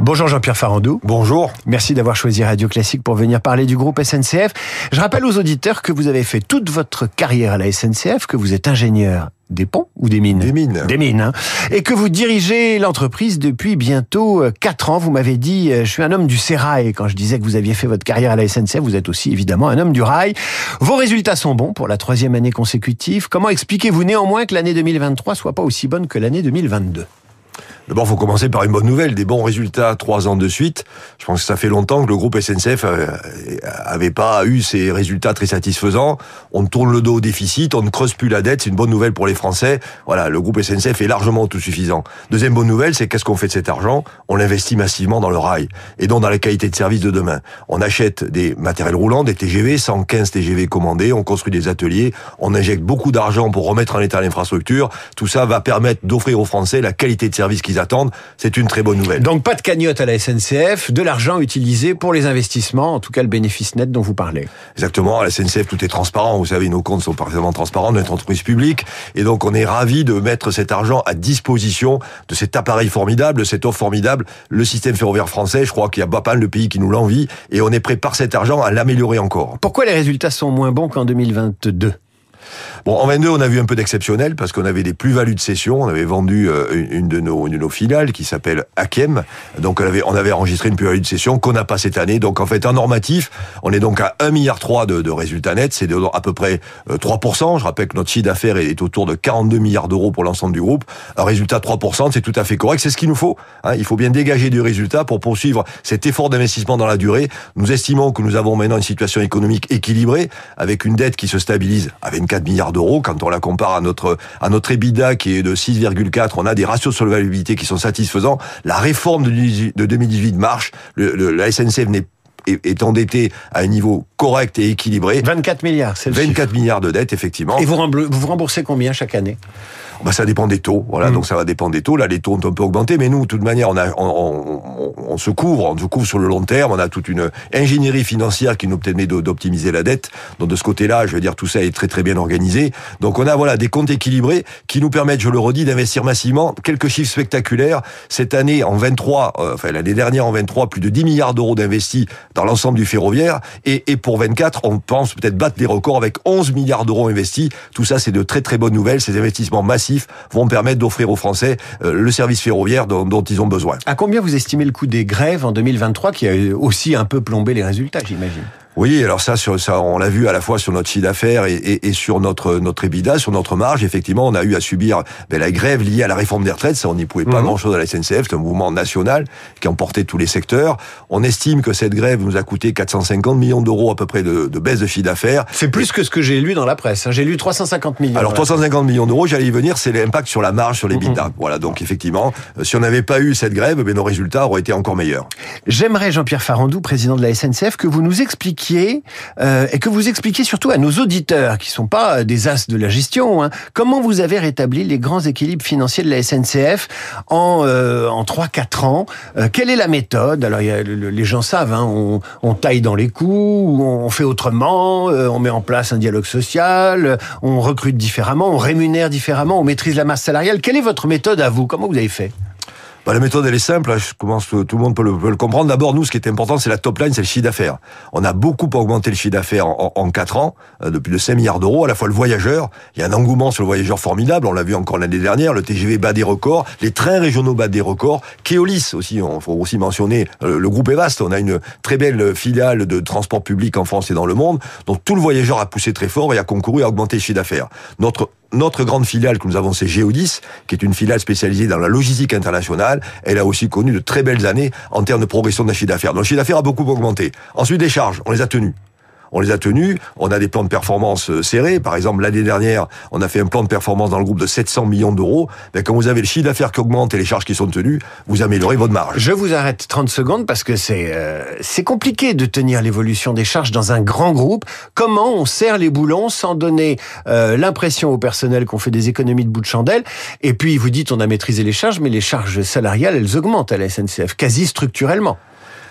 Bonjour Jean-Pierre Farandou. Bonjour. Merci d'avoir choisi Radio Classique pour venir parler du groupe SNCF. Je rappelle aux auditeurs que vous avez fait toute votre carrière à la SNCF, que vous êtes ingénieur des ponts ou des mines? Des mines. Des mines. Hein. Et que vous dirigez l'entreprise depuis bientôt 4 ans. Vous m'avez dit, je suis un homme du sérail. Quand je disais que vous aviez fait votre carrière à la SNCF, vous êtes aussi évidemment un homme du rail. Vos résultats sont bons pour la troisième année consécutive. Comment expliquez-vous néanmoins que l'année 2023 soit pas aussi bonne que l'année 2022 D'abord, il faut commencer par une bonne nouvelle, des bons résultats trois ans de suite. Je pense que ça fait longtemps que le groupe SNCF euh, avait pas eu ces résultats très satisfaisants. On tourne le dos au déficit, on ne creuse plus la dette, c'est une bonne nouvelle pour les Français. Voilà, le groupe SNCF est largement autosuffisant. Deuxième bonne nouvelle, c'est qu'est-ce qu'on fait de cet argent? On l'investit massivement dans le rail et donc dans la qualité de service de demain. On achète des matériels roulants, des TGV, 115 TGV commandés, on construit des ateliers, on injecte beaucoup d'argent pour remettre en état l'infrastructure. Tout ça va permettre d'offrir aux Français la qualité de service qu'ils attendent. C'est une très bonne nouvelle. Donc pas de cagnotte à la SNCF, de l'argent utilisé pour les investissements, en tout cas le bénéfice net dont vous parlez. Exactement, à la SNCF tout est transparent, vous savez nos comptes sont parfaitement transparents, notre entreprise publique, et donc on est ravi de mettre cet argent à disposition de cet appareil formidable, de cette offre formidable, le système ferroviaire français, je crois qu'il y a pas mal de pays qui nous l'envient, et on est prêt par cet argent à l'améliorer encore. Pourquoi les résultats sont moins bons qu'en 2022 En 22, on a vu un peu d'exceptionnel parce qu'on avait des plus-values de cession. On avait vendu euh, une de nos, une de nos filiales qui s'appelle Akiem. Donc, on avait, enregistré une plus-value de cession qu'on n'a pas cette année. Donc, en fait, en normatif, on est donc à 1,3 milliard de, de résultats nets. C'est à peu près 3%. Euh, Je rappelle que notre chiffre d'affaires est autour de 42 milliards d'euros pour l'ensemble du groupe. Un résultat de 3%, c'est tout à fait correct. C'est ce qu'il nous faut. Hein. Il faut bien dégager du résultat pour poursuivre cet effort d'investissement dans la durée. Nous estimons que nous avons maintenant une situation économique équilibrée avec une dette qui se stabilise à 24 milliards d'euros. Quand on la compare à notre, à notre EBITDA qui est de 6,4, on a des ratios de solvabilité qui sont satisfaisants. La réforme de 2018 marche. Le, la SNCF n'est est endetté à un niveau correct et équilibré. 24 milliards, c'est le 24 chiffre. milliards de dettes, effectivement. Et vous remboursez combien chaque année? Bah, ça dépend des taux, voilà. Mm. Donc ça va dépendre des taux. Là, les taux ont un peu augmenté, mais nous, de toute manière, on, a, on, on, on, se couvre, on se couvre sur le long terme. On a toute une ingénierie financière qui nous permet d'optimiser la dette. Donc de ce côté-là, je veux dire, tout ça est très très bien organisé. Donc on a voilà des comptes équilibrés qui nous permettent, je le redis, d'investir massivement. Quelques chiffres spectaculaires cette année en 23, euh, enfin l'année dernière en 23, plus de 10 milliards d'euros d'investis dans l'ensemble du ferroviaire. Et, et pour 24, on pense peut-être battre les records avec 11 milliards d'euros investis. Tout ça, c'est de très très bonnes nouvelles. Ces investissements massifs vont permettre d'offrir aux Français euh, le service ferroviaire dont, dont, ils ont besoin. À combien vous estimez le coût des grèves en 2023 qui a aussi un peu plombé les résultats, j'imagine? Oui, alors ça, sur, ça on l'a vu à la fois sur notre chiffre d'affaires et, et, et, sur notre notre EBITDA, sur notre marge. Effectivement, on a eu à subir ben, la grève liée à la réforme des retraites. Ça, on n'y pouvait pas Mhm. grand-chose à la SNCF. C'est un mouvement national qui emportait tous les secteurs. On estime que cette grève nous a coûté 450 millions d'euros à peu près de, de baisse de chiffre d'affaires. C'est plus que ce que j'ai lu dans la presse. hein. J'ai lu 350 millions. Alors Voilà. 350 millions d'euros, j'allais y venir, c'est l'impact sur la marge, sur les bidas. Voilà, donc effectivement, euh, si on n'avait pas eu cette grève, ben, nos résultats auraient été encore meilleurs. J'aimerais, Jean-Pierre Farandou, président de la SNCF, que vous nous expliquiez, euh, et que vous expliquiez surtout à nos auditeurs, qui sont pas des as de la gestion, hein, comment vous avez rétabli les grands équilibres financiers de la SNCF en, euh, en 3-4 ans. Euh, quelle est la méthode? Alors, y a, le- le- les gens savent, hein, on, on taille dans les coûts, on fait autrement, euh, on met en place un dialogue social, euh, on recrute différemment, on rémunère différemment, on maîtrise la masse salariale. Quelle est votre méthode à vous? Comment vous avez fait? Bah, la méthode, elle est simple. hein, Je commence, tout le monde peut le, peut le comprendre. D'abord, nous, ce qui est important, c'est la top line, c'est le chiffre d'affaires. On a beaucoup augmenté le chiffre d'affaires en, en, en 4 ans, euh, de plus de 5 milliards d'euros. À la fois le voyageur, il y a un engouement sur le voyageur formidable. On l'a vu encore l'année dernière. Le TGV bat des records, les trains régionaux battent des records. Keolis aussi, il faut aussi mentionner. euh, le groupe est vaste. On a une très belle filiale de transport public en France et dans le monde. Donc tout le voyageur a poussé très fort et a concouru à augmenter le chiffre d'affaires. Notre notre grande filiale que nous avons, c'est Geodis, qui est une filiale spécialisée dans la logistique internationale. Elle a aussi connu de très belles années en termes de progression de chiffre d'affaires. Donc le chiffre d'affaires a beaucoup augmenté. Ensuite, les charges, on les a tenues. On les a tenus, on a des plans de performance euh, serrés. Par exemple, l'année dernière, on a fait un plan de performance dans le groupe de 700 millions d'euros. Mais quand vous avez le chiffre d'affaires qui augmente et les charges qui sont tenues, vous améliorez votre marge. Je vous arrête 30 secondes parce que c'est euh, c'est compliqué de tenir l'évolution des charges dans un grand groupe. Comment on serre les boulons sans donner euh, l'impression au personnel qu'on fait des économies de bout de chandelle? Et puis vous dites on a maîtrisé les charges, mais les charges salariales elles augmentent à la SNCF quasi structurellement.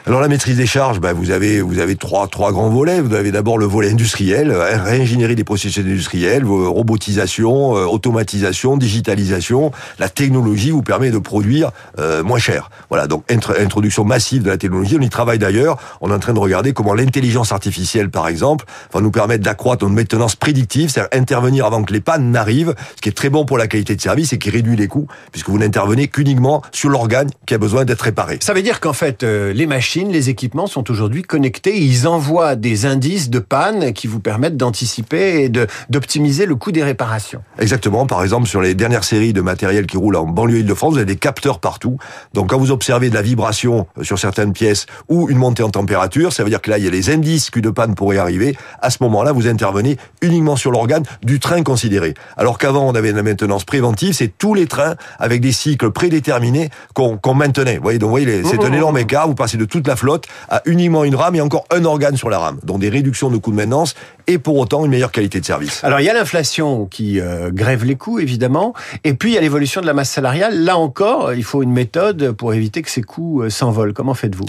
Alors la maîtrise des charges, bah, vous avez vous avez trois trois grands volets. Vous avez d'abord le volet industriel, euh, réingénierie des processus industriels, robotisation, euh, automatisation, digitalisation. La technologie vous permet de produire euh, moins cher. Voilà, donc introduction massive de la technologie. On y travaille d'ailleurs. On est en train de regarder comment l'intelligence artificielle, par exemple, va nous permettre d'accroître notre maintenance prédictive, c'est-à-dire intervenir avant que les pannes n'arrivent, ce qui est très bon pour la qualité de service et qui réduit les coûts, puisque vous n'intervenez qu'uniquement sur l'organe qui a besoin d'être réparé. Ça veut dire qu'en fait, les machines les équipements sont aujourd'hui connectés. Ils envoient des indices de panne qui vous permettent d'anticiper et d'optimiser le coût des réparations. Exactement. Par exemple, sur les dernières séries de matériel qui roulent en banlieue Île-de-France, vous avez des capteurs partout. Donc, quand vous observez de la vibration sur certaines pièces ou une montée en température, ça veut dire que là, il y a les indices qu'une panne pourrait arriver. À ce moment-là, vous intervenez uniquement sur l'organe du train considéré. Alors qu'avant, on avait la maintenance préventive, c'est tous les trains avec des cycles prédéterminés qu'on maintenait. Vous voyez, donc, vous voyez, c'est un énorme écart. Vous passez de toute la flotte a uniquement une rame et encore un organe sur la rame. Donc des réductions de coûts de maintenance et pour autant une meilleure qualité de service. Alors il y a l'inflation qui euh, grève les coûts évidemment et puis il y a l'évolution de la masse salariale. Là encore, il faut une méthode pour éviter que ces coûts euh, s'envolent. Comment faites-vous?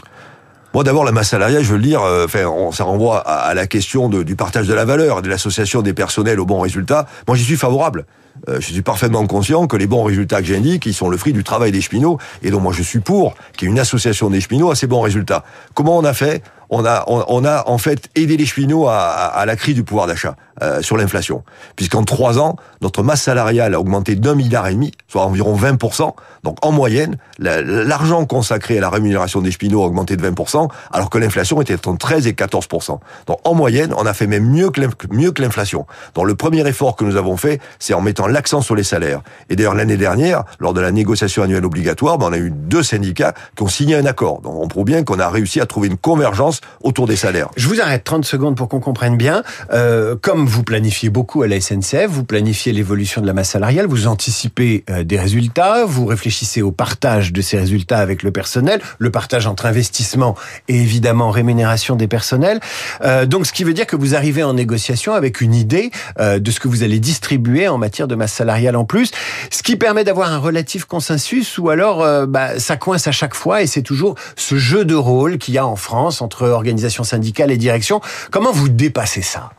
Bon, d'abord, la masse salariale, je veux le dire, euh, enfin, ça renvoie à, la question du partage de la valeur, de l'association des personnels aux bons résultats. Moi, j'y suis favorable. Euh, je suis parfaitement conscient que les bons résultats que j'indique, ils sont le fruit du travail des cheminots, et donc moi je suis pour qu'il y ait une association des cheminots à ces bons résultats. Comment on a fait? On a, en fait aidé les cheminots à, la crise du pouvoir d'achat euh, sur l'inflation, puisqu'en trois ans, notre masse salariale a augmenté d'un milliard et demi, soit environ 20%. Donc en moyenne, l'argent consacré à la rémunération des cheminots a augmenté de 20%, alors que l'inflation était entre 13 et 14%. Donc en moyenne, on a fait même mieux que l'inflation. Donc le premier effort que nous avons fait, c'est en mettant l'accent sur les salaires. Et d'ailleurs l'année dernière, lors de la négociation annuelle obligatoire, ben, on a eu deux syndicats qui ont signé un accord. Donc on prouve bien qu'on a réussi à trouver une convergence autour des salaires. Je vous arrête 30 secondes pour qu'on comprenne bien. Euh, comme vous planifiez beaucoup à la SNCF, vous planifiez l'évolution de la masse salariale, vous anticipez euh, des résultats, vous réfléchissez au partage de ces résultats avec le personnel, le partage entre investissement et évidemment rémunération des personnels. Euh, donc ce qui veut dire que vous arrivez en négociation avec une idée de ce que vous allez distribuer en matière de masse salariale en plus, ce qui permet d'avoir un relatif consensus ou alors euh, bah, ça coince à chaque fois et c'est toujours ce jeu de rôle qu'il y a en France entre organisation syndicale et direction. Comment vous dépassez ça?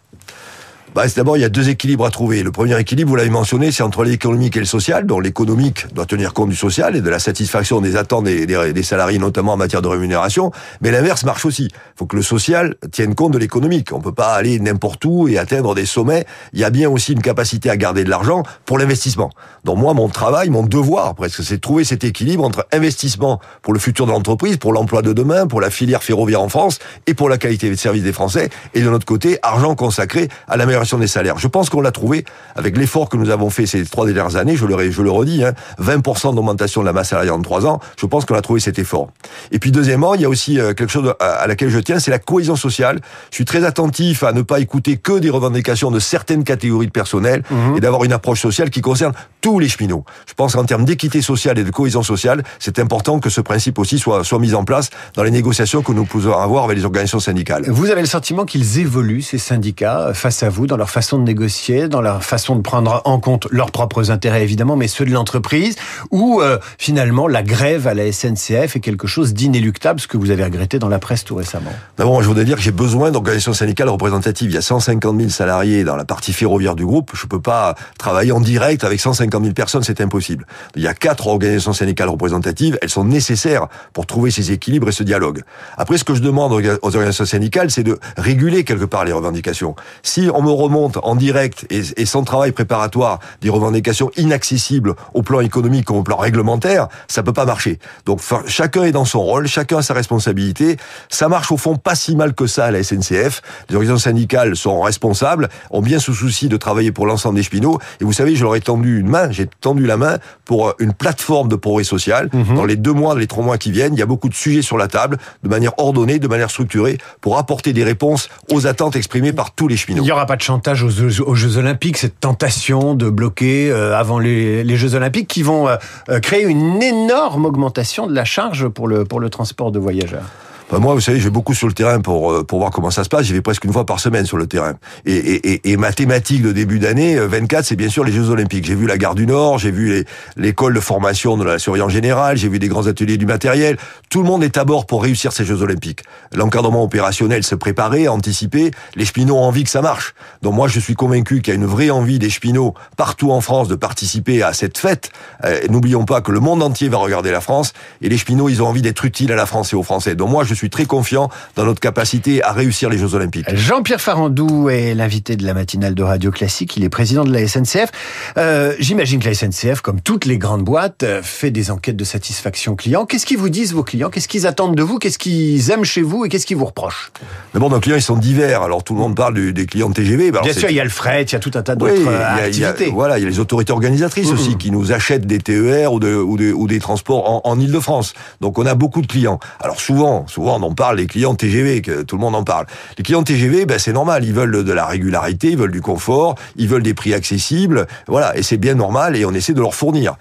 Bah, D'abord, il y a deux équilibres à trouver. Le premier équilibre, vous l'avez mentionné, c'est entre l'économique et le social. dont l'économique doit tenir compte du social et de la satisfaction des attentes des, salariés, notamment en matière de rémunération. Mais l'inverse marche aussi. Il faut que le social tienne compte de l'économique. On peut pas aller n'importe où et atteindre des sommets. Il y a bien aussi une capacité à garder de l'argent pour l'investissement. Donc moi, mon travail, mon devoir presque, c'est de trouver cet équilibre entre investissement pour le futur de l'entreprise, pour l'emploi de demain, pour la filière ferroviaire en France et pour la qualité de service des Français. Et de notre côté, argent consacré à la des salaires. Je pense qu'on l'a trouvé avec l'effort que nous avons fait ces trois dernières années. Je le, je le redis, hein, 20% d'augmentation de la masse salariale en trois ans. Je pense qu'on a trouvé cet effort. Et puis deuxièmement, il y a aussi euh, quelque chose à, laquelle je tiens, c'est la cohésion sociale. Je suis très attentif à ne pas écouter que des revendications de certaines catégories de personnel mhm. et d'avoir une approche sociale qui concerne tous les cheminots. Je pense qu'en termes d'équité sociale et de cohésion sociale, c'est important que ce principe aussi soit, soit mis en place dans les négociations que nous pouvons avoir avec les organisations syndicales. Vous avez le sentiment qu'ils évoluent, ces syndicats, face à vous, dans leur façon de négocier, dans leur façon de prendre en compte leurs propres intérêts évidemment, mais ceux de l'entreprise, ou euh, finalement la grève à la SNCF est quelque chose d'inéluctable, ce que vous avez regretté dans la presse tout récemment D'abord, je voudrais dire que j'ai besoin d'organisations syndicales représentatives. Il y a 150 000 salariés dans la partie ferroviaire du groupe. Je peux pas travailler en direct avec 150 000 personnes, c'est impossible. Il y a quatre organisations syndicales représentatives. Elles sont nécessaires pour trouver ces équilibres et ce dialogue. Après, ce que je demande aux organisations syndicales, c'est de réguler quelque part les revendications. Si on me remonte en direct et, sans travail préparatoire des revendications inaccessibles au plan économique comme au plan réglementaire, ça peut pas marcher. Donc chacun est dans son rôle, chacun a sa responsabilité. Ça marche au fond pas si mal que ça à la SNCF. Les organisations syndicales sont responsables, ont bien sous souci de travailler pour l'ensemble des cheminots. Et vous savez, je leur ai tendu une main, j'ai tendu la main pour une plateforme de progrès social. Mhm. Dans les deux mois, les trois mois qui viennent, il y a beaucoup de sujets sur la table, de manière ordonnée, de manière structurée, pour apporter des réponses aux attentes exprimées par tous les cheminots. Il n'y aura pas de chantage aux Jeux Olympiques, cette tentation de bloquer euh, avant les, Jeux Olympiques qui vont euh, euh, créer une énorme augmentation de la charge pour le, pour le transport de voyageurs Moi, vous savez, je vais beaucoup sur le terrain pour euh, pour voir comment ça se passe. J'y vais presque une fois par semaine sur le terrain. Et, et, et, et ma thématique de début d'année 24, c'est bien sûr les Jeux Olympiques. J'ai vu la gare du Nord, j'ai vu l'école de formation de la surveillance générale, j'ai vu des grands ateliers du matériel. Tout le monde est à bord pour réussir ces Jeux Olympiques. L'encadrement opérationnel se préparer, anticiper. Les Spinots ont envie que ça marche. Donc moi, je suis convaincu qu'il y a une vraie envie des Spinots partout en France de participer à cette fête. Euh, n'oublions pas que le monde entier va regarder la France et les Spinots, ils ont envie d'être utiles à la France et aux Français. Donc moi, très confiant dans notre capacité à réussir les Jeux Olympiques. Jean-Pierre Farandou est l'invité de la matinale de Radio Classique. Il est président de la SNCF. Euh, J'imagine que la SNCF, comme toutes les grandes boîtes, euh, fait des enquêtes de satisfaction client. Qu'est-ce qu'ils vous disent vos clients? Qu'est-ce qu'ils attendent de vous? Qu'est-ce qu'ils aiment chez vous? Et qu'est-ce qu'ils vous reprochent? D'abord, nos clients, ils sont divers. Alors tout le monde parle des clients TGV. Bien sûr, il y a le fret, il y a tout un tas d'autres activités. voilà, il y a les autorités organisatrices aussi qui nous achètent des TER ou, de, ou, ou des transports en, en Ile-de-France. Donc on a beaucoup de clients. Alors souvent, souvent on en parle les clients TGV, que tout le monde en parle. Les clients TGV, ben, c'est normal, ils veulent de la régularité, ils veulent du confort, ils veulent des prix accessibles, voilà, et c'est bien normal et on essaie de leur fournir.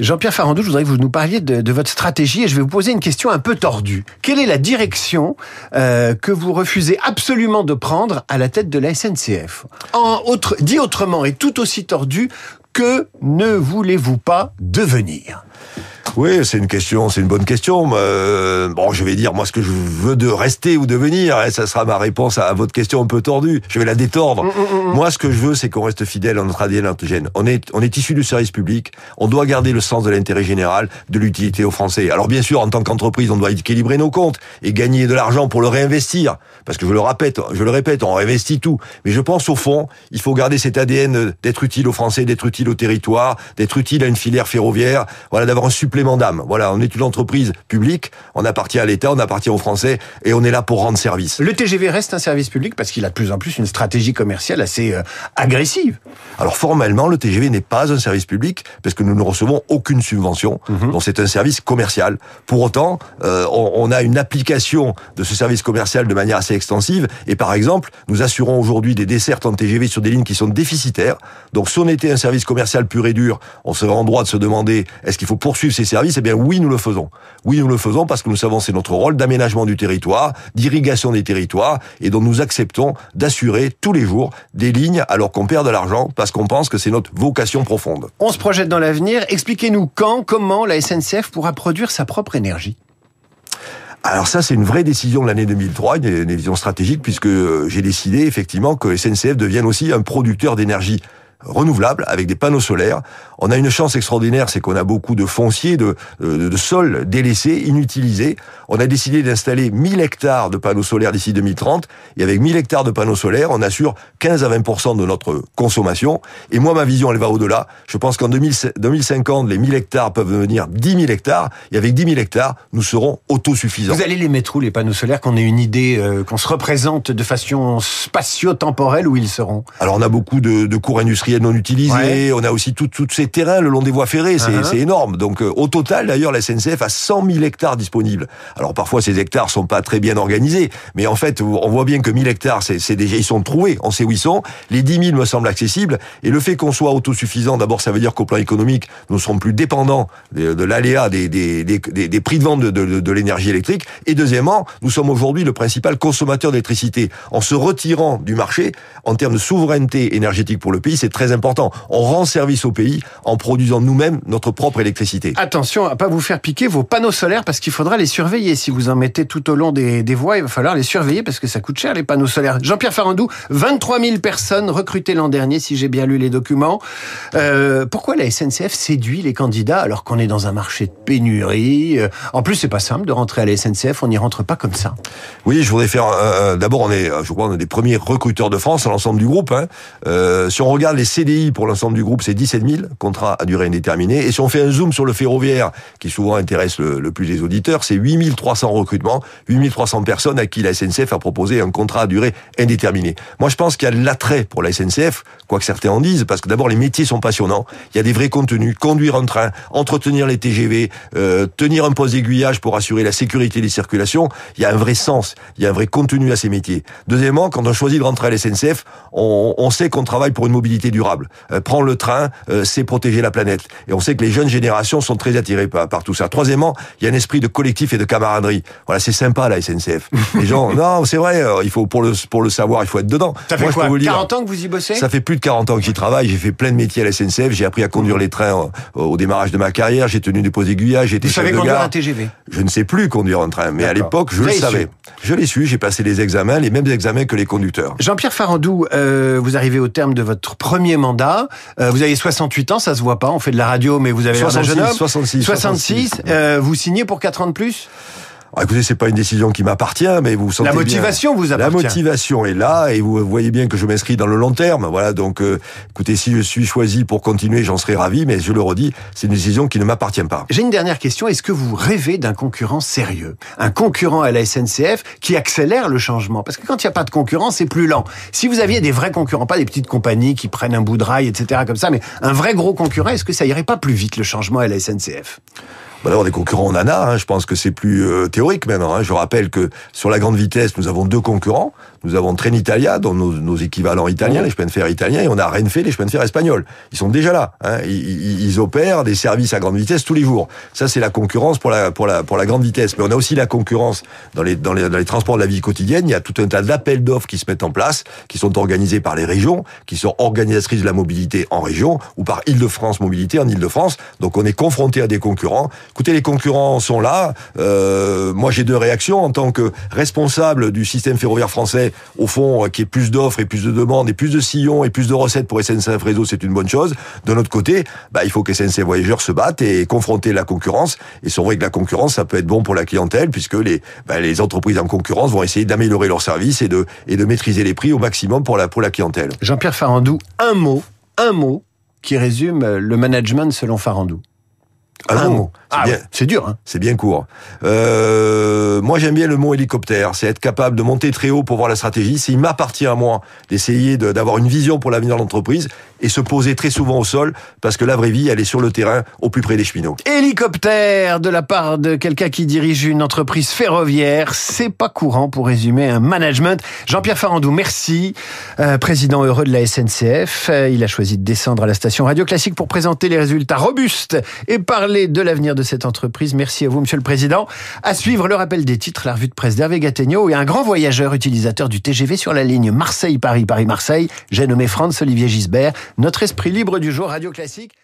Jean-Pierre Farandou, je voudrais que vous nous parliez de, votre stratégie et je vais vous poser une question un peu tordue. Quelle est la direction euh, que vous refusez absolument de prendre à la tête de la SNCF en autre, Dit autrement et tout aussi tordu, que ne voulez-vous pas devenir? Oui, c'est une question, c'est une bonne question. Euh, bon, je vais dire moi ce que je veux de rester ou devenir. Hein, ça sera ma réponse à, votre question un peu tordue. Je vais la détordre. Mm, mm, mm, moi, ce que je veux, c'est qu'on reste fidèle à notre ADN antigène. On est, on est issu du service public. On doit garder le sens de l'intérêt général, de l'utilité aux Français. Alors bien sûr, en tant qu'entreprise, on doit équilibrer nos comptes et gagner de l'argent pour le réinvestir. Parce que je le répète, je le répète, on réinvestit tout. Mais je pense au fond, il faut garder cet ADN d'être utile aux Français, d'être utile au territoire, d'être utile à une filière ferroviaire. Voilà, d'avoir un supplément d'âme. Voilà, on est une entreprise publique, on appartient à l'État, on appartient aux Français et on est là pour rendre service. Le TGV reste un service public parce qu'il a de plus en plus une stratégie commerciale assez euh, agressive. Alors formellement, le TGV n'est pas un service public parce que nous ne recevons aucune subvention. Mhm. Donc c'est un service commercial. Pour autant, euh, on, a une application de ce service commercial de manière assez extensive et par exemple, nous assurons aujourd'hui des dessertes en TGV sur des lignes qui sont déficitaires. Donc si on était un service commercial pur et dur, on serait en droit de se demander est-ce qu'il faut poursuivre ces services Eh bien oui, nous le faisons. Oui, nous le faisons parce que nous savons c'est notre rôle d'aménagement du territoire, d'irrigation des territoires, et dont nous acceptons d'assurer tous les jours des lignes alors qu'on perd de l'argent parce qu'on pense que c'est notre vocation profonde. On se projette dans l'avenir. Expliquez-nous quand, comment la SNCF pourra produire sa propre énergie. Alors ça, c'est une vraie décision de l'année 2003, une, vision stratégique, puisque euh, j'ai décidé effectivement que SNCF devienne aussi un producteur d'énergie renouvelables avec des panneaux solaires. On a une chance extraordinaire, c'est qu'on a beaucoup de fonciers, de, de, de sols délaissés, inutilisés. On a décidé d'installer 1000 hectares de panneaux solaires d'ici 2030. Et avec 1000 hectares de panneaux solaires, on assure 15 à 20% de notre consommation. Et moi, ma vision, elle va au-delà. Je pense qu'en 2050, les 1000 hectares peuvent devenir 10 000 hectares. Et avec 10 000 hectares, nous serons autosuffisants. Vous allez les mettre où, les panneaux solaires, qu'on ait une idée, euh, qu'on se représente de façon spatio-temporelle où ils seront? Alors, on a beaucoup de, de cours industriels non utilisés. On a aussi tous ces terrains le long des voies ferrées. Uh-huh. C'est énorme. Donc, euh, au total, d'ailleurs, la SNCF a 100 000 hectares disponibles. Alors, parfois, ces hectares sont pas très bien organisés. Mais en fait, on voit bien que 1000 hectares, c'est déjà, ils sont trouvés. On sait où ils sont. Les 10 000 me semblent accessibles. Et le fait qu'on soit autosuffisant, d'abord, ça veut dire qu'au plan économique, nous serons plus dépendants de, l'aléa des, des, des, des, prix de vente de, de, de l'énergie électrique. Et deuxièmement, nous sommes aujourd'hui le principal consommateur d'électricité. En se retirant du marché, en termes de souveraineté énergétique pour le pays, c'est très important. On rend service au pays en produisant nous-mêmes notre propre électricité. Attention à pas vous faire piquer vos panneaux solaires parce qu'il faudra les surveiller. Si vous en mettez tout au long des, voies, il va falloir les surveiller parce que ça coûte cher les panneaux solaires. Jean-Pierre Farandou, 23 000 personnes recrutées l'an dernier, si j'ai bien lu les documents. Euh, pourquoi la SNCF séduit les candidats alors qu'on est dans un marché de pénurie? Euh, En plus, c'est pas simple de rentrer à la SNCF. On n'y rentre pas comme ça. Oui, je voudrais faire. Euh, d'abord, on est, je crois, on est des premiers recruteurs de France à l'ensemble du groupe. Hein. si on regarde les CDI pour l'ensemble du groupe, c'est 17 000 contrats à durée indéterminée. Et si on fait un zoom sur le ferroviaire, qui souvent intéresse le, plus les auditeurs, c'est 8 300 recrutements, 8 300 personnes à qui la SNCF a proposé un contrat à durée indéterminée. Moi, je pense qu'il y a de l'attrait pour la SNCF, quoi que certains en disent, parce que d'abord, les métiers sont passionnants. Il y a des vrais contenus. Conduire un train, entretenir les TGV, euh, tenir un poste d'aiguillage pour assurer la sécurité des circulations. Il y a un vrai sens, il y a un vrai contenu à ces métiers. Deuxièmement, quand on choisit de rentrer à la SNCF, on, on sait qu'on travaille pour une mobilité durable durable. Euh, prendre le train, euh, c'est protéger la planète. Et on sait que les jeunes générations sont très attirées par, par tout ça. Troisièmement, il y a un esprit de collectif et de camaraderie. Voilà, c'est sympa la SNCF. Les gens, non, c'est vrai, euh, il faut pour le pour le savoir, il faut être dedans. Ça fait Moi, je quoi peux vous dire. 40 ans que vous y bossez? Ça fait plus de 40 ans que j'y travaille. J'ai fait plein de métiers à la SNCF. J'ai appris à conduire les trains au, au démarrage de ma carrière. J'ai tenu des postes aiguillages. J'ai été Vous chef savez de conduire gare. un TGV Je ne sais plus conduire un train, mais à l'époque, je Vous le savais. su. Je l'ai su. J'ai passé les examens, les mêmes examens que les conducteurs. Jean-Pierre Farandou, euh, vous arrivez au terme de votre premier mandat. Euh, vous avez 68 ans, ça se voit pas. On fait de la radio, mais vous avez l'air d'un 66, jeune homme. 66, 66. euh, vous signez pour 4 ans de plus? Alors, écoutez, c'est pas une décision qui m'appartient, mais vous sentez La bien- motivation vous La appartient. motivation est là et vous voyez bien que je m'inscris dans le long terme. Voilà, donc euh, écoutez, si je suis choisi pour continuer, j'en serai ravi, mais je le redis, c'est une décision qui ne m'appartient pas. J'ai une dernière question. Est-ce que vous rêvez d'un concurrent sérieux? Un concurrent à la SNCF qui accélère le changement? Parce que quand il n'y a pas de concurrent, c'est plus lent. Si vous aviez des vrais concurrents, pas des petites compagnies qui prennent un bout de rail, etc., comme ça, mais un vrai gros concurrent, est-ce que ça irait pas plus vite le changement à la SNCF Bah, D'abord, des concurrents, on en a. hein. Je pense que c'est plus euh, théorique maintenant. hein. Je rappelle que sur la grande vitesse, nous avons deux concurrents. Nous avons Trenitalia, dont nos, nos équivalents italiens, Mhm. les chemins de fer italiens, et on a Renfe, les chemins de fer espagnols. Ils sont déjà là. hein. Ils, ils- ils opèrent des services à grande vitesse tous les jours. Ça, c'est la concurrence pour la, pour, la, pour la grande vitesse. Mais on a aussi la concurrence dans les, dans les, dans les transports de la vie quotidienne. Il y a tout un tas d'appels d'offres qui se mettent en place, qui sont organisés par les régions, qui sont organisatrices de la mobilité en région, ou par Île-de-France Mobilité en Île-de-France. Donc on est confronté à des concurrents. Écoutez, les concurrents sont là. Euh, moi, j'ai deux réactions en tant que responsable du système ferroviaire français. Au fond, euh, qui est plus d'offres et plus de demandes et plus de sillons et plus de recettes pour SNCF Réseau, c'est une bonne chose. De notre côté, bah, il faut que SNCF Voyageurs se battent et confronter la concurrence. Et c'est vrai que la concurrence, ça peut être bon pour la clientèle puisque les, bah, les entreprises en concurrence vont essayer d'améliorer leurs services et de, et de maîtriser les prix au maximum pour la, pour la clientèle. Jean-Pierre Farandou, un mot, un mot qui résume le management selon Farandou. Un mot. C'est Ah bien. ouais, dur, hein C'est bien court. Euh, moi, j'aime bien le mot hélicoptère. C'est être capable de monter très haut pour voir la stratégie. C'est il m'appartient à moi d'essayer de- d'avoir une vision pour l'avenir de l'entreprise et se poser très souvent au sol parce que la vraie vie, elle est sur le terrain, au plus près des cheminots. Hélicoptère de la part de quelqu'un qui dirige une entreprise ferroviaire, c'est pas courant pour résumer un management. Jean-Pierre Farandou, merci, Euh, président heureux de la SNCF. Euh, il a choisi de descendre à la station Radio Classique pour présenter les résultats robustes et parler de l'avenir de cette entreprise. Merci à vous, Monsieur le Président. À suivre le rappel des titres, la revue de presse d'Hervé Gattegno et un grand voyageur utilisateur du TGV sur la ligne Marseille-Paris, Paris-Marseille. J'ai nommé Franz Olivier Gisbert, notre esprit libre du jour Radio Classique.